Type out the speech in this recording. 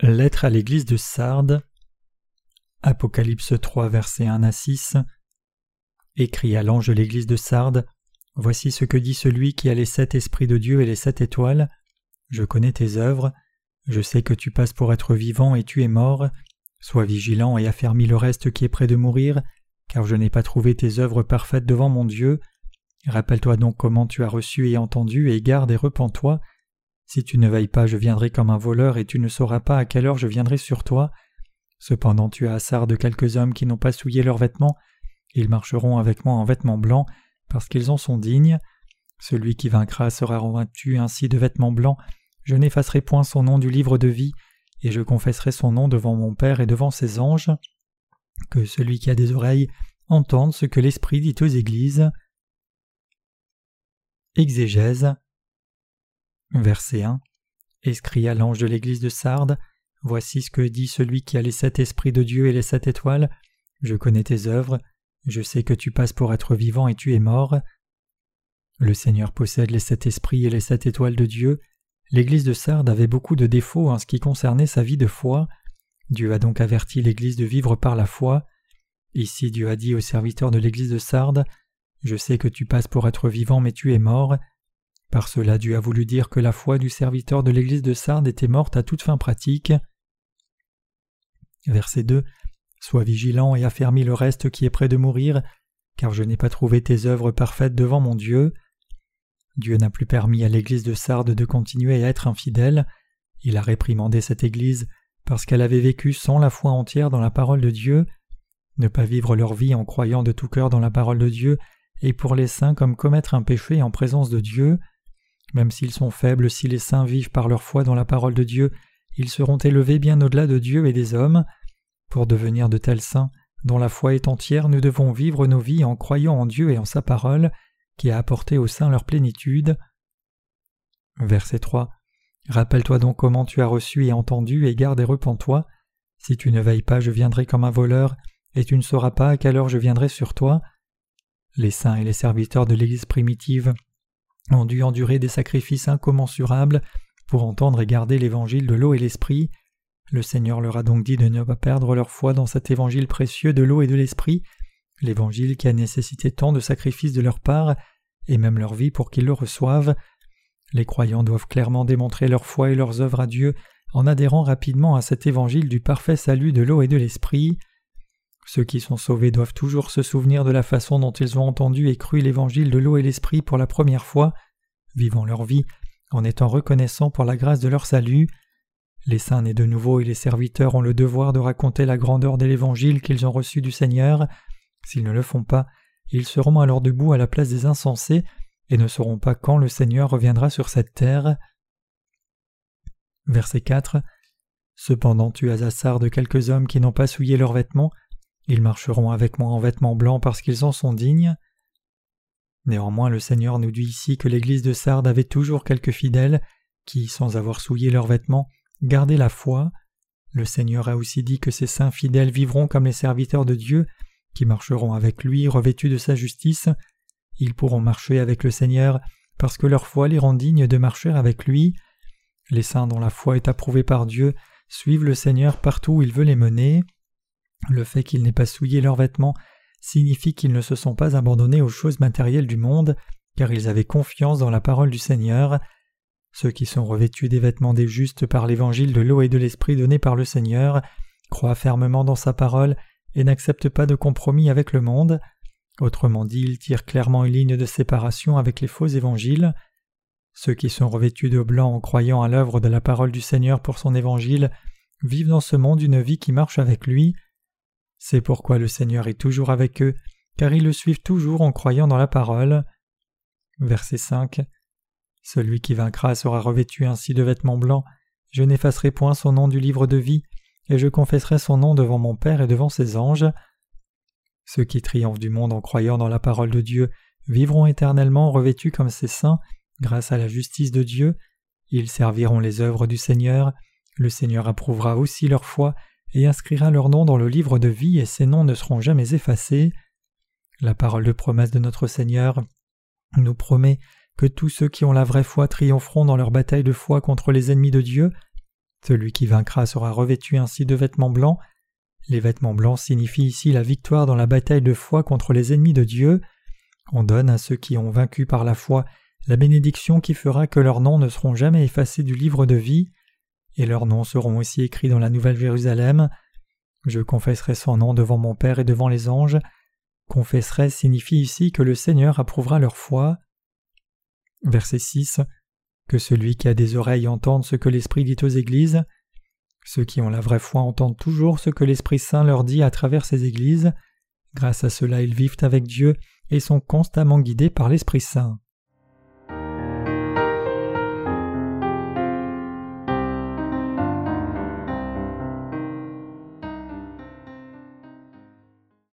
Lettre à l'église de Sardes. Apocalypse 3, versets 1 à 6. Écrit à l'ange de l'église de Sardes Voici ce que dit celui qui a les sept esprits de Dieu et les sept étoiles. Je connais tes œuvres. Je sais que tu passes pour être vivant et tu es mort. Sois vigilant et affermis le reste qui est près de mourir, car je n'ai pas trouvé tes œuvres parfaites devant mon Dieu. Rappelle-toi donc comment tu as reçu et entendu, et garde et repens-toi. Si tu ne veilles pas, je viendrai comme un voleur, et tu ne sauras pas à quelle heure je viendrai sur toi. Cependant tu as assard de quelques hommes qui n'ont pas souillé leurs vêtements, ils marcheront avec moi en vêtements blancs, parce qu'ils en sont dignes. Celui qui vaincra sera revêtu ainsi de vêtements blancs, je n'effacerai point son nom du livre de vie, et je confesserai son nom devant mon Père et devant ses anges. Que celui qui a des oreilles entende ce que l'Esprit dit aux Églises. Exégèse Verset 1 Escrit à l'ange de l'église de Sardes Voici ce que dit celui qui a les sept esprits de Dieu et les sept étoiles. Je connais tes œuvres, je sais que tu passes pour être vivant et tu es mort. Le Seigneur possède les sept esprits et les sept étoiles de Dieu. L'église de Sardes avait beaucoup de défauts en ce qui concernait sa vie de foi. Dieu a donc averti l'église de vivre par la foi. Ici Dieu a dit aux serviteurs de l'église de Sardes Je sais que tu passes pour être vivant mais tu es mort. Par cela Dieu a voulu dire que la foi du serviteur de l'église de Sardes était morte à toute fin pratique. Verset 2 Sois vigilant et affermis le reste qui est près de mourir, car je n'ai pas trouvé tes œuvres parfaites devant mon Dieu. Dieu n'a plus permis à l'église de Sardes de continuer à être infidèle. Il a réprimandé cette église parce qu'elle avait vécu sans la foi entière dans la parole de Dieu. Ne pas vivre leur vie en croyant de tout cœur dans la parole de Dieu et pour les saints comme commettre un péché en présence de Dieu. Même s'ils sont faibles, si les saints vivent par leur foi dans la parole de Dieu, ils seront élevés bien au-delà de Dieu et des hommes. Pour devenir de tels saints, dont la foi est entière, nous devons vivre nos vies en croyant en Dieu et en sa parole, qui a apporté aux saints leur plénitude. Verset 3. Rappelle-toi donc comment tu as reçu et entendu, et garde et repens-toi. Si tu ne veilles pas, je viendrai comme un voleur, et tu ne sauras pas à quelle heure je viendrai sur toi. Les saints et les serviteurs de l'Église primitive ont dû endurer des sacrifices incommensurables pour entendre et garder l'évangile de l'eau et l'esprit. Le Seigneur leur a donc dit de ne pas perdre leur foi dans cet évangile précieux de l'eau et de l'esprit, l'évangile qui a nécessité tant de sacrifices de leur part, et même leur vie pour qu'ils le reçoivent. Les croyants doivent clairement démontrer leur foi et leurs œuvres à Dieu en adhérant rapidement à cet évangile du parfait salut de l'eau et de l'esprit. Ceux qui sont sauvés doivent toujours se souvenir de la façon dont ils ont entendu et cru l'évangile de l'eau et l'esprit pour la première fois, vivant leur vie en étant reconnaissants pour la grâce de leur salut. Les saints nés de nouveau et les serviteurs ont le devoir de raconter la grandeur de l'évangile qu'ils ont reçu du Seigneur. S'ils ne le font pas, ils seront alors debout à la place des insensés et ne sauront pas quand le Seigneur reviendra sur cette terre. Verset 4 Cependant tu as assard de quelques hommes qui n'ont pas souillé leurs vêtements, ils marcheront avec moi en vêtements blancs parce qu'ils en sont dignes. Néanmoins, le Seigneur nous dit ici que l'Église de Sardes avait toujours quelques fidèles qui, sans avoir souillé leurs vêtements, gardaient la foi. Le Seigneur a aussi dit que ces saints fidèles vivront comme les serviteurs de Dieu, qui marcheront avec lui revêtus de sa justice. Ils pourront marcher avec le Seigneur parce que leur foi les rend dignes de marcher avec lui. Les saints dont la foi est approuvée par Dieu suivent le Seigneur partout où il veut les mener. Le fait qu'ils n'aient pas souillé leurs vêtements signifie qu'ils ne se sont pas abandonnés aux choses matérielles du monde, car ils avaient confiance dans la parole du Seigneur. Ceux qui sont revêtus des vêtements des justes par l'évangile de l'eau et de l'esprit donné par le Seigneur croient fermement dans sa parole et n'acceptent pas de compromis avec le monde. Autrement dit, ils tirent clairement une ligne de séparation avec les faux évangiles. Ceux qui sont revêtus de blanc en croyant à l'œuvre de la parole du Seigneur pour son évangile vivent dans ce monde une vie qui marche avec lui. C'est pourquoi le Seigneur est toujours avec eux, car ils le suivent toujours en croyant dans la parole. Verset 5 Celui qui vaincra sera revêtu ainsi de vêtements blancs, je n'effacerai point son nom du livre de vie, et je confesserai son nom devant mon Père et devant ses anges. Ceux qui triomphent du monde en croyant dans la parole de Dieu vivront éternellement revêtus comme ses saints, grâce à la justice de Dieu, ils serviront les œuvres du Seigneur, le Seigneur approuvera aussi leur foi et inscrira leur nom dans le livre de vie et ces noms ne seront jamais effacés. La parole de promesse de notre Seigneur nous promet que tous ceux qui ont la vraie foi triompheront dans leur bataille de foi contre les ennemis de Dieu. Celui qui vaincra sera revêtu ainsi de vêtements blancs. Les vêtements blancs signifient ici la victoire dans la bataille de foi contre les ennemis de Dieu. On donne à ceux qui ont vaincu par la foi la bénédiction qui fera que leurs noms ne seront jamais effacés du livre de vie, et leurs noms seront aussi écrits dans la Nouvelle Jérusalem. Je confesserai son nom devant mon Père et devant les anges. Confesserai signifie ici que le Seigneur approuvera leur foi. Verset 6 Que celui qui a des oreilles entende ce que l'Esprit dit aux Églises. Ceux qui ont la vraie foi entendent toujours ce que l'Esprit Saint leur dit à travers ces Églises. Grâce à cela, ils vivent avec Dieu et sont constamment guidés par l'Esprit Saint.